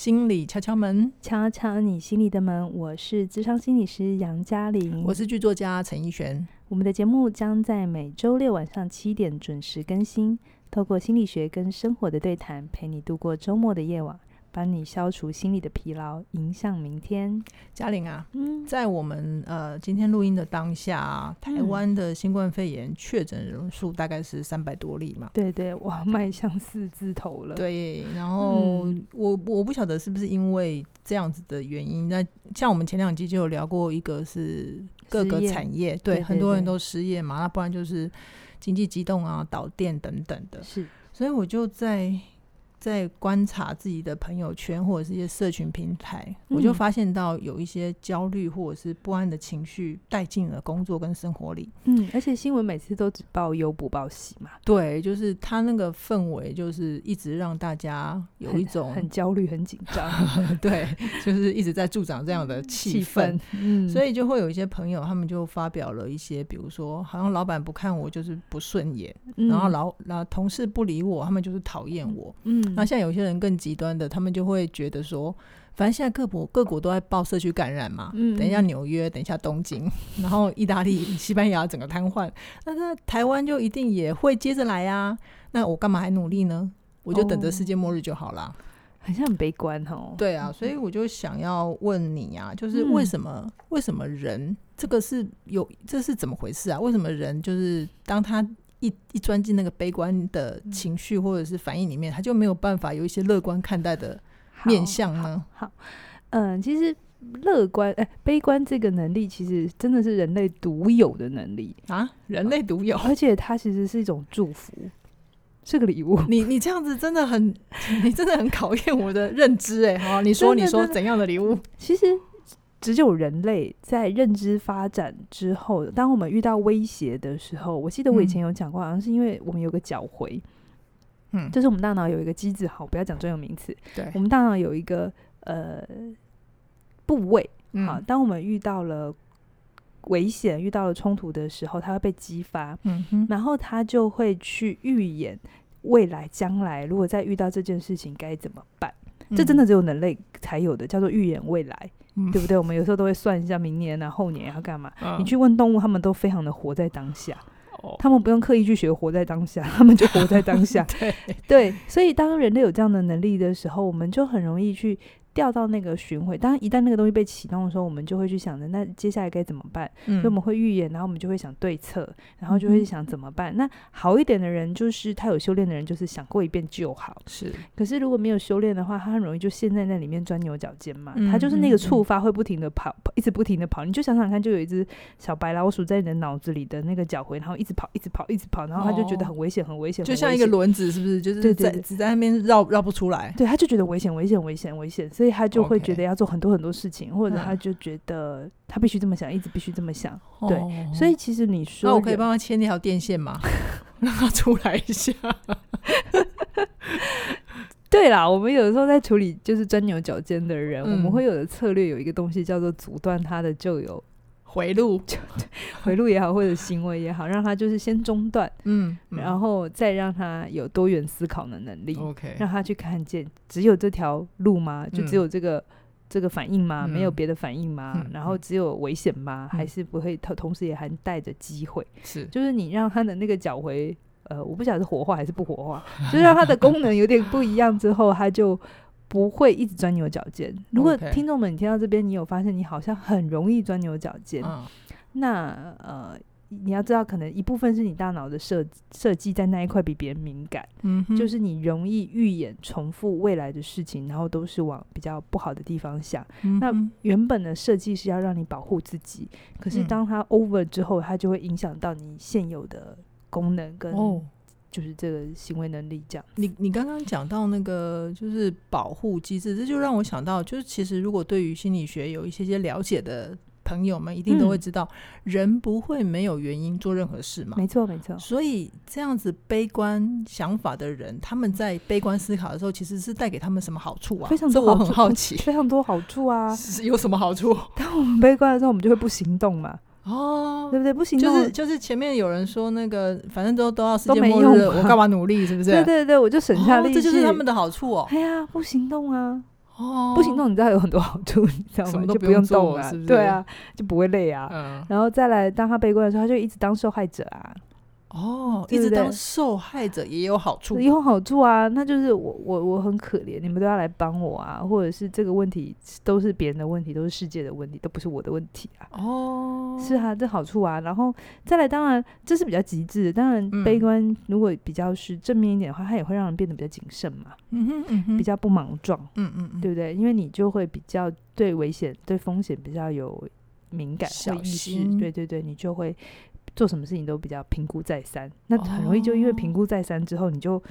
心理敲敲门，敲敲你心里的门。我是智商心理师杨嘉玲，我是剧作家陈奕璇。我们的节目将在每周六晚上七点准时更新，透过心理学跟生活的对谈，陪你度过周末的夜晚。帮你消除心理的疲劳，迎向明天。嘉玲啊，嗯，在我们呃今天录音的当下，啊，台湾的新冠肺炎确诊人数大概是三百多例嘛？对对，哇，迈向四字头了。对，然后、嗯、我我不晓得是不是因为这样子的原因，那像我们前两集就有聊过，一个是各个产业，对，很多人都失业嘛，那不然就是经济激动啊、导电等等的。是，所以我就在。在观察自己的朋友圈或者是一些社群平台，嗯、我就发现到有一些焦虑或者是不安的情绪带进了工作跟生活里。嗯，而且新闻每次都只报忧不报喜嘛。对，就是他那个氛围，就是一直让大家有一种很，很焦虑、很紧张。对，就是一直在助长这样的气氛。嗯，所以就会有一些朋友，他们就发表了一些，比如说，好像老板不看我就是不顺眼，嗯、然后老老同事不理我，他们就是讨厌我。嗯。那像有些人更极端的，他们就会觉得说，反正现在各国各国都在报社区感染嘛，嗯，等一下纽约，等一下东京，然后意大利、西班牙整个瘫痪，那那台湾就一定也会接着来啊。那我干嘛还努力呢？我就等着世界末日就好了。好像很悲观哦。对啊，所以我就想要问你啊，就是为什么、嗯、为什么人这个是有这是怎么回事啊？为什么人就是当他一一钻进那个悲观的情绪或者是反应里面，他就没有办法有一些乐观看待的面相呢？好，好，嗯，其实乐观哎，悲观这个能力其实真的是人类独有的能力啊，人类独有，而且它其实是一种祝福，是个礼物。你你这样子真的很，你真的很考验我的认知哎，好，你说你说怎样的礼物？其实。只有人类在认知发展之后，当我们遇到威胁的时候，我记得我以前有讲过，好像是因为我们有个角回，嗯，就是我们大脑有一个机制，好，不要讲专有名词，对，我们大脑有一个呃部位，好，当我们遇到了危险、遇到了冲突的时候，它会被激发，嗯哼，然后它就会去预演未来将来，如果再遇到这件事情该怎么办？这真的只有人类才有的，叫做预言未来。嗯、对不对？我们有时候都会算一下明年啊、后年要干嘛。嗯、你去问动物，他们都非常的活在当下，哦、他们不用刻意去学活在当下，他们就活在当下。对对，所以当人类有这样的能力的时候，我们就很容易去。掉到那个巡回，当一旦那个东西被启动的时候，我们就会去想着，那接下来该怎么办？嗯、所以我们会预言，然后我们就会想对策，然后就会想怎么办。嗯、那好一点的人，就是他有修炼的人，就是想过一遍就好。是，可是如果没有修炼的话，他很容易就陷在那里面钻牛角尖嘛。嗯、他就是那个触发会不停的跑，跑，一直不停的跑。你就想想看，就有一只小白老鼠在你的脑子里的那个脚回，然后一直跑，一直跑，一直跑，然后他就觉得很危险，很危险，就像一个轮子，是不是？就是在只在那边绕绕不出来。对，他就觉得危险，危险，危险，危险，所以他就会觉得。要做很多很多事情，或者他就觉得他必须这么想，一直必须这么想。对，哦、所以其实你说，那我可以帮他牵那条电线吗？让他出来一下。对啦，我们有的时候在处理就是钻牛角尖的人，嗯、我们会有的策略有一个东西叫做阻断他的旧有回路，回路也好，或者行为也好，让他就是先中断，嗯，嗯然后再让他有多元思考的能力，OK，让他去看见只有这条路吗？就只有这个、嗯、这个反应吗？没有别的反应吗？嗯、然后只有危险吗？嗯、还是不会？同同时也还带着机会，是，就是你让他的那个脚回，呃，我不晓得是活化还是不活化，就是让他的功能有点不一样之后，他就。不会一直钻牛角尖。如果听众们，你听到这边，你有发现你好像很容易钻牛角尖，嗯、那呃，你要知道，可能一部分是你大脑的设设计在那一块比别人敏感，嗯，就是你容易预演重复未来的事情，然后都是往比较不好的地方想。嗯、那原本的设计是要让你保护自己，可是当它 over 之后，它就会影响到你现有的功能跟、哦。就是这个行为能力，这样。你你刚刚讲到那个就是保护机制，这就让我想到，就是其实如果对于心理学有一些些了解的朋友们，一定都会知道，嗯、人不会没有原因做任何事嘛。没错，没错。所以这样子悲观想法的人，他们在悲观思考的时候，其实是带给他们什么好处啊？非常多好处，我很好奇，非常多好处啊。有什么好处？当我们悲观的时候，我们就会不行动嘛。哦，对不对？不行，就是就是前面有人说那个，反正都都要世界末日，我干嘛努力？是不是？对对对，我就省下力气，这就是他们的好处哦。哎呀，不行动啊，哦，不行动，你知道有很多好处，你知道吗？就不用动啊，对啊，就不会累啊。嗯，然后再来，当他悲观的时候，他就一直当受害者啊。哦，一直当受害者也有好处，也有好处啊。那就是我我我很可怜，你们都要来帮我啊，或者是这个问题都是别人的问题，都是世界的问题，都不是我的问题啊。哦，是啊，这好处啊。然后再来，当然这是比较极致的。当然，悲观如果比较是正面一点的话，它也会让人变得比较谨慎嘛。嗯哼嗯哼，比较不莽撞。嗯嗯嗯，对不对？因为你就会比较对危险、对风险比较有敏感小意识。对对对，你就会。做什么事情都比较评估再三，那很容易就因为评估再三之后，你就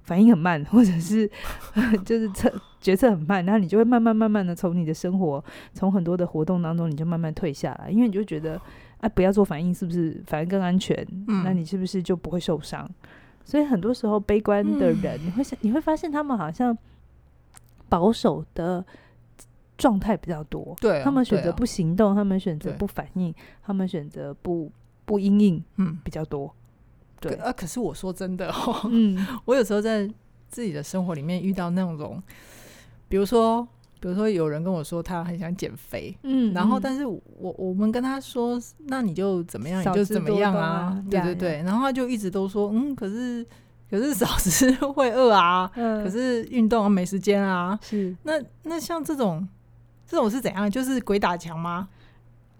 反应很慢，或者是 就是策决策很慢，然后你就会慢慢慢慢的从你的生活，从很多的活动当中，你就慢慢退下来，因为你就觉得哎，不要做反应，是不是反而更安全？嗯，那你是不是就不会受伤？所以很多时候悲观的人，嗯，你会你会发现他们好像保守的状态比较多，对啊，他们选择不行动，他们选择不反应，他们选择不。不阴影，嗯，比较多，对啊。可是我说真的哦，嗯，我有时候在自己的生活里面遇到那种，比如说，比如说有人跟我说他很想减肥，嗯，然后但是我我们跟他说，那你就怎么样，你就怎么样啊，对对对。然后他就一直都说，嗯，可是可是少吃会饿啊，可是运动没时间啊，是。那那像这种这种是怎样？就是鬼打墙吗？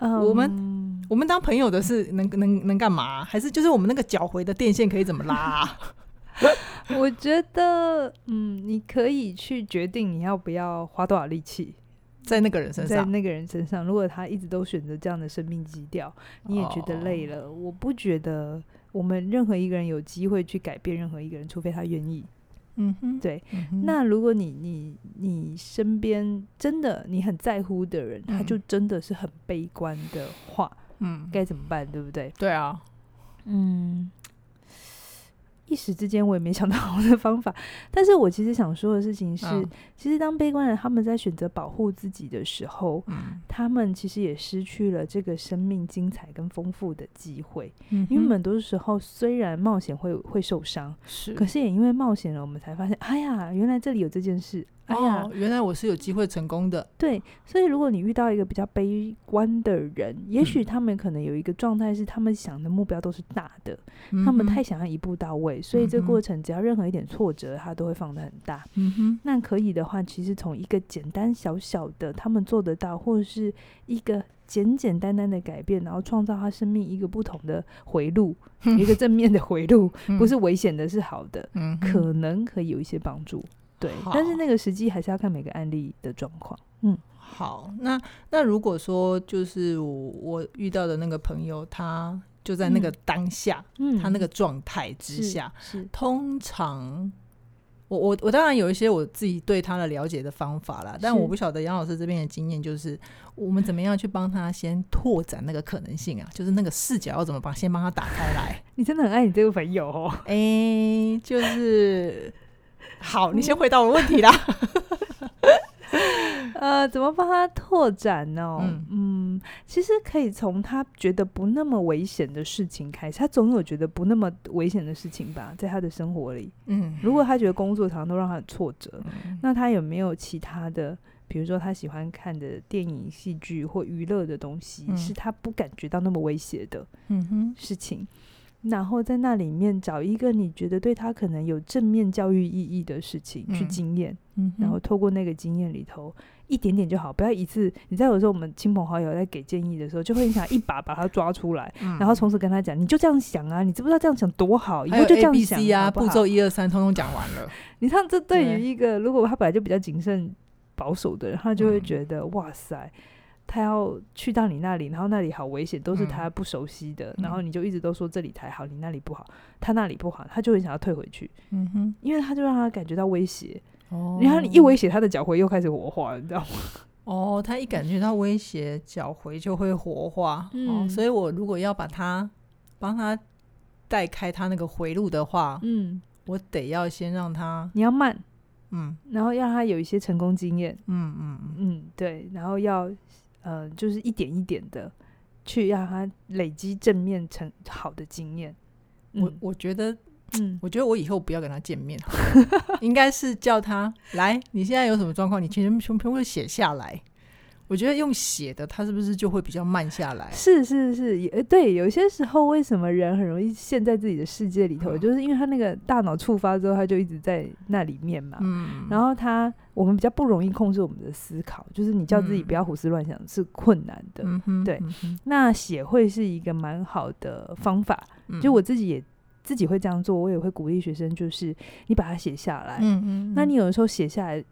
我们。我们当朋友的是能能能干嘛、啊？还是就是我们那个缴回的电线可以怎么拉、啊？我觉得，嗯，你可以去决定你要不要花多少力气在那个人身上，在那个人身上。如果他一直都选择这样的生命基调，你也觉得累了。哦、我不觉得我们任何一个人有机会去改变任何一个人，除非他愿意。嗯哼，对。嗯、那如果你你你身边真的你很在乎的人，嗯、他就真的是很悲观的话。嗯，该怎么办？对不对？对啊，嗯，一时之间我也没想到好的方法。但是我其实想说的事情是，嗯、其实当悲观人他们在选择保护自己的时候，嗯、他们其实也失去了这个生命精彩跟丰富的机会。嗯，因为很多时候虽然冒险会会受伤，是，可是也因为冒险了，我们才发现，哎呀，原来这里有这件事。哎呀，哦，原来我是有机会成功的。对，所以如果你遇到一个比较悲观的人，也许他们可能有一个状态是，他们想的目标都是大的，嗯、他们太想要一步到位，所以这过程只要任何一点挫折，他都会放得很大。嗯哼，那可以的话，其实从一个简单小小的，他们做得到，或者是一个简简单单的改变，然后创造他生命一个不同的回路，嗯、一个正面的回路，嗯、不是危险的，是好的，嗯、可能可以有一些帮助。对，但是那个实际还是要看每个案例的状况。嗯，好，那那如果说就是我我遇到的那个朋友，他就在那个当下，嗯，他那个状态之下，是，是通常我我我当然有一些我自己对他的了解的方法啦，但我不晓得杨老师这边的经验，就是我们怎么样去帮他先拓展那个可能性啊，就是那个视角要怎么帮先帮他打开来。你真的很爱你这个朋友哦，哎、欸，就是。好，你先回答我问题啦。呃，怎么帮他拓展呢？嗯，嗯，其实可以从他觉得不那么危险的事情开始。他总有觉得不那么危险的事情吧，在他的生活里。嗯，如果他觉得工作常常都让他很挫折，嗯，那他有没有其他的，比如说他喜欢看的电影、戏剧或娱乐的东西，嗯，是他不感觉到那么威胁的？嗯哼，事情。然后在那里面找一个你觉得对他可能有正面教育意义的事情去经验，嗯、然后透过那个经验里头一点点就好，不要一次。你知道有时候我们亲朋好友在给建议的时候，就会想一把把他抓出来，嗯、然后从此跟他讲，你就这样想啊，你知不知道这样想多好？以后就这样想啊，好好步骤一二三通通讲完了。你看，这对于一个如果他本来就比较谨慎保守的人，他就会觉得、嗯、哇塞。他要去到你那里，然后那里好危险，都是他不熟悉的。嗯、然后你就一直都说这里才好，你那里不好，他那里不好，他就很想要退回去。嗯哼，因为他就让他感觉到威胁。哦，然后你一威胁，他的脚回又开始活化，你知道吗？哦，他一感觉到威胁，脚回就会活化。嗯、哦，所以我如果要把他帮他带开他那个回路的话，嗯，我得要先让他，你要慢，嗯，然后让他有一些成功经验。嗯嗯嗯，对，然后要。呃，就是一点一点的去让他累积正面成好的经验。我我觉得，嗯，我觉得我以后不要跟他见面，应该是叫他来，你现在有什么状况，你全全全部写下来。我觉得用写的，他是不是就会比较慢下来？是是是，也对。有些时候，为什么人很容易陷在自己的世界里头，嗯、就是因为他那个大脑触发之后，他就一直在那里面嘛。嗯。然后他，我们比较不容易控制我们的思考，就是你叫自己不要胡思乱想、嗯、是困难的。对。嗯、那写会是一个蛮好的方法，嗯、就我自己也自己会这样做，我也会鼓励学生，就是你把它写下来。嗯，嗯嗯。那你有的时候写下来。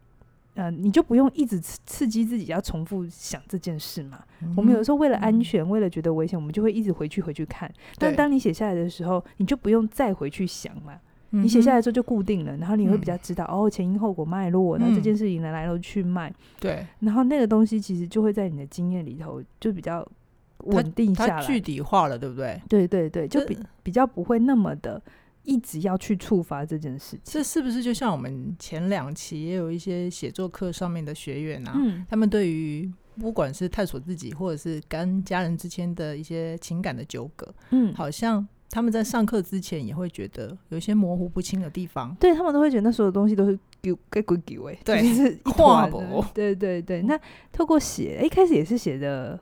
呃，你就不用一直刺刺激自己要重复想这件事嘛。嗯、我们有时候为了安全，嗯、为了觉得危险，我们就会一直回去回去看。但当你写下来的时候，你就不用再回去想嘛。你写下来之后就固定了，然后你会比较知道、嗯、哦前因后果脉络，那这件事情的来龙去脉。对、嗯，然后那个东西其实就会在你的经验里头就比较稳定下来，具体化了，对不对？对对对，就比这比较不会那么的。一直要去触发这件事情，这是不是就像我们前两期也有一些写作课上面的学员啊？嗯，他们对于不管是探索自己，或者是跟家人之间的一些情感的纠葛，嗯，好像他们在上课之前也会觉得有一些模糊不清的地方，对他们都会觉得那所有东西都是给给给给，对，是画博，对对对。那透过写，一开始也是写的。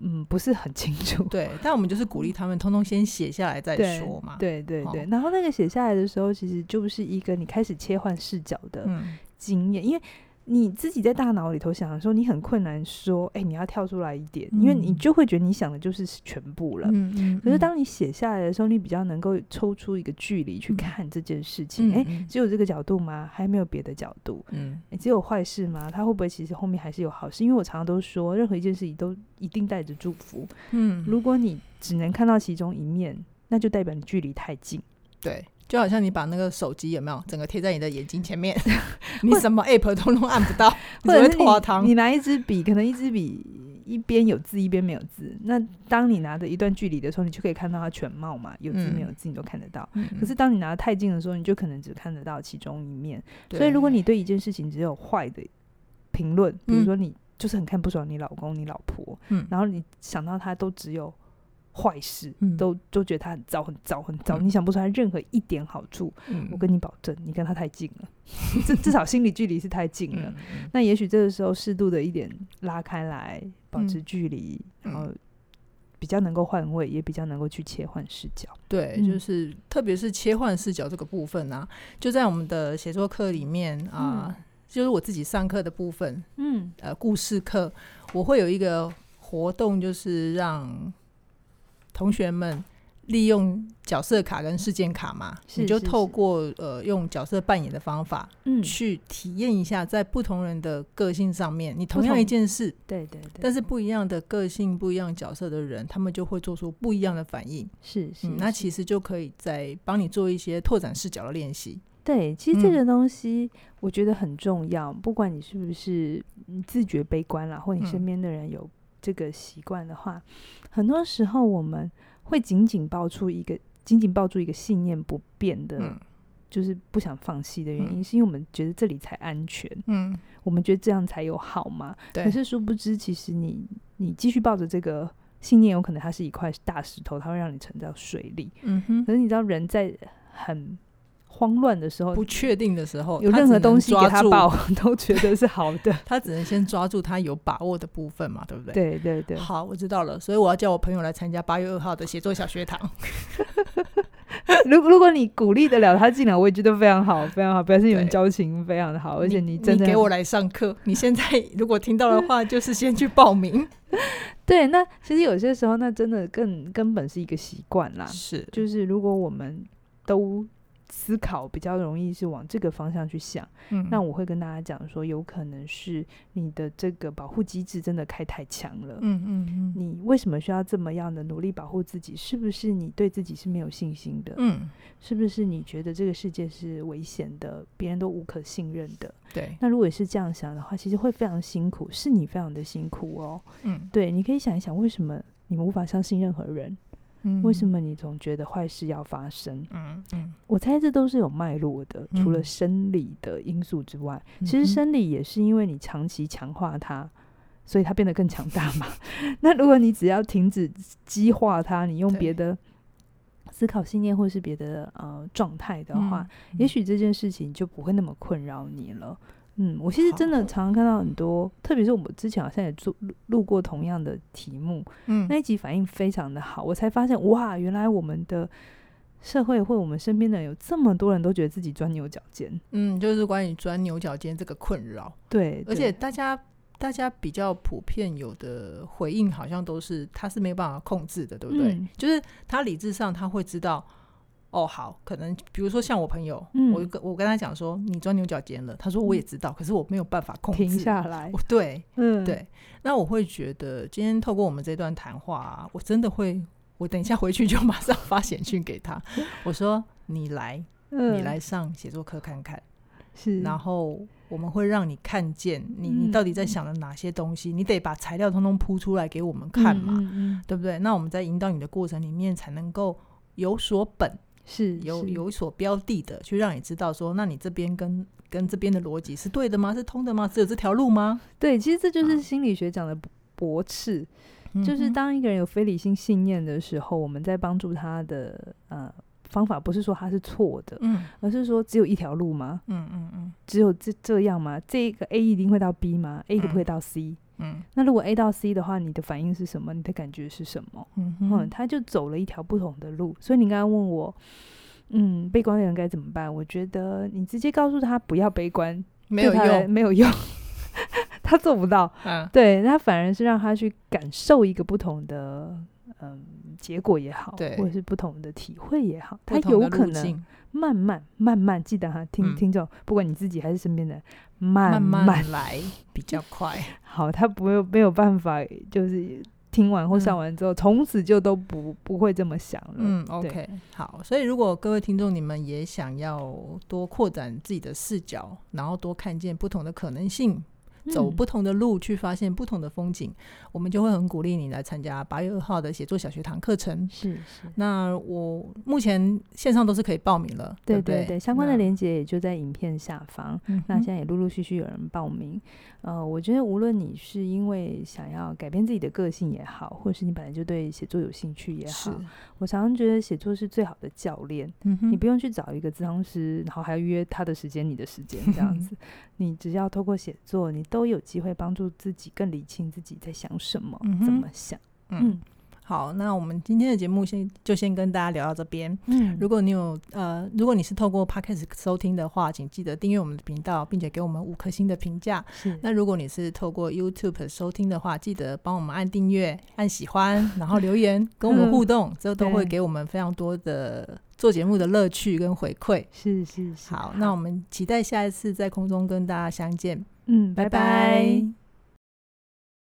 嗯，不是很清楚。对，但我们就是鼓励他们，通通先写下来再说嘛。对对对，对，然后那个写下来的时候，其实就是一个你开始切换视角的经验，嗯、因为。你自己在大脑里头想的时候，你很困难说，哎、欸，你要跳出来一点，嗯、因为你就会觉得你想的就是全部了。嗯嗯、可是当你写下来的时候，你比较能够抽出一个距离去看这件事情。哎、嗯欸，只有这个角度吗？还没有别的角度？嗯，欸、只有坏事吗？它会不会其实后面还是有好事？因为我常常都说，任何一件事情都一定带着祝福。嗯，如果你只能看到其中一面，那就代表你距离太近。对。就好像你把那个手机有没有整个贴在你的眼睛前面，你什么 app 通通按不到，或者你你拿一支笔，可能一支笔一边有字一边没有字。那当你拿着一段距离的时候，你就可以看到它全貌嘛，有字没有字你都看得到。嗯、可是当你拿得太近的时候，你就可能只看得到其中一面。所以如果你对一件事情只有坏的评论，比如说你就是很看不爽你老公、你老婆，嗯、然后你想到他都只有。坏事，嗯、都都觉得他很糟，很糟，很糟。嗯、你想不出来任何一点好处。嗯、我跟你保证，你跟他太近了，至至少心理距离是太近了。嗯、那也许这个时候适度的一点拉开来，保持距离，嗯、然后比较能够换位，也比较能够去切换视角。对，嗯、就是特别是切换视角这个部分啊，就在我们的写作课里面啊，嗯、就是我自己上课的部分。嗯，呃，故事课我会有一个活动，就是让。同学们利用角色卡跟事件卡嘛，你就透过呃用角色扮演的方法，嗯，去体验一下在不同人的个性上面，你同样一件事，对对对，但是不一样的个性、不一样角色的人，他们就会做出不一样的反应。是是，那其实就可以在帮你做一些拓展视角的练习。对，其实这个东西我觉得很重要，嗯、不管你是不是自觉悲观啦，或你身边的人有。这个习惯的话，很多时候我们会紧紧抱住一个紧紧抱住一个信念不变的，嗯、就是不想放弃的原因，嗯、是因为我们觉得这里才安全。嗯，我们觉得这样才有好嘛。可是殊不知，其实你你继续抱着这个信念，有可能它是一块大石头，它会让你沉到水里。嗯哼。可是你知道，人在很慌乱的时候，不确定的时候，有任何东西给他抱，都觉得是好的。他只能先抓住他有把握的部分嘛，对不对？对对对。好，我知道了，所以我要叫我朋友来参加八月二号的写作小学堂。如如果你鼓励得了他进来，我也觉得非常好，非常好，表示你们交情非常的好，而且你真的你给我来上课。你现在如果听到的话，就是先去报名。对，那其实有些时候，那真的更根本是一个习惯啦。是，就是如果我们都。思考比较容易是往这个方向去想，嗯，那我会跟大家讲说，有可能是你的这个保护机制真的开太强了，嗯嗯嗯，你为什么需要这么样的努力保护自己？是不是你对自己是没有信心的？嗯，是不是你觉得这个世界是危险的，别人都无可信任的？对，那如果是这样想的话，其实会非常辛苦，是你非常的辛苦哦，嗯，对，你可以想一想，为什么你们无法相信任何人？嗯，为什么你总觉得坏事要发生？嗯嗯，我猜这都是有脉络的。除了生理的因素之外，嗯、其实生理也是因为你长期强化它，所以它变得更强大嘛。那如果你只要停止激化它，你用别的思考信念或是别的呃状态的话，嗯、也许这件事情就不会那么困扰你了。嗯，我其实真的常常看到很多，特别是我们之前好像也做录过同样的题目，嗯，那一集反应非常的好，我才发现哇，原来我们的社会或我们身边的人有这么多人都觉得自己钻牛角尖，嗯，就是关于钻牛角尖这个困扰，对，而且大家大家比较普遍有的回应好像都是他是没有办法控制的，对不对？嗯、就是他理智上他会知道。哦，好，可能比如说像我朋友，嗯、我跟我跟他讲说你钻牛角尖了，他说我也知道，嗯、可是我没有办法控制。停下来。对，嗯，对，那我会觉得今天透过我们这段谈话、啊，我真的会，我等一下回去就马上发 简讯给他，我说你来，嗯、你来上写作课看看，是，然后我们会让你看见你你到底在想的哪些东西，嗯、你得把材料通通铺出来给我们看嘛，嗯嗯嗯。对不对？那我们在引导你的过程里面才能够有所本。是有有所标的的，去让你知道说，那你这边跟跟这边的逻辑是对的吗？是通的吗？只有这条路吗？对，其实这就是心理学讲的驳斥，啊、就是当一个人有非理性信念的时候，嗯、我们在帮助他的呃方法，不是说他是错的，嗯，而是说只有一条路吗？嗯嗯嗯，只有这这样吗？这个 A 一定会到 B 吗？A 可不可以到 C？、嗯嗯，那如果 A 到 C 的话，你的反应是什么？你的感觉是什么？嗯嗯，他就走了一条不同的路。所以你刚刚问我，嗯，悲观的人该怎么办？我觉得你直接告诉他不要悲观，没有用，没有用，他做不到。嗯，对，那反而是让他去感受一个不同的，嗯，结果也好，对，或者是不同的体会也好，他有可能慢慢慢慢记得哈，听听众，不管你自己还是身边的。慢慢，慢慢来比较快。好，他不会没有办法，就是听完或上完之后，从、嗯、此就都不不会这么想了。嗯，OK，好。所以如果各位听众你们也想要多扩展自己的视角，然后多看见不同的可能性。走不同的路去发现不同的风景，嗯、我们就会很鼓励你来参加八月二号的写作小学堂课程。是是。那我目前线上都是可以报名了，对对对，对，相关的链接也就在影片下方。那，那现在也陆陆续续有人报名。呃，我觉得无论你是因为想要改变自己的个性也好，或是你本来就对写作有兴趣也好，我常常觉得写作是最好的教练。嗯、你不用去找一个咨商师，然后还要约他的时间、你的时间这样子。你只要透过写作，你都有机会帮助自己更理清自己在想什么、嗯、怎么想。嗯。嗯好，那我们今天的节目先就先跟大家聊到这边。嗯，如果你有呃，如果你是透过 Podcast 收听的话，请记得订阅我们的频道，并且给我们五颗星的评价。是。那如果你是透过 YouTube 收听的话，记得帮我们按订阅、按喜欢，然后留言 跟我们互动，嗯、这都会给我们非常多的做节目的乐趣跟回馈。是是是。好，好，那我们期待下一次在空中跟大家相见。嗯，拜拜。拜拜。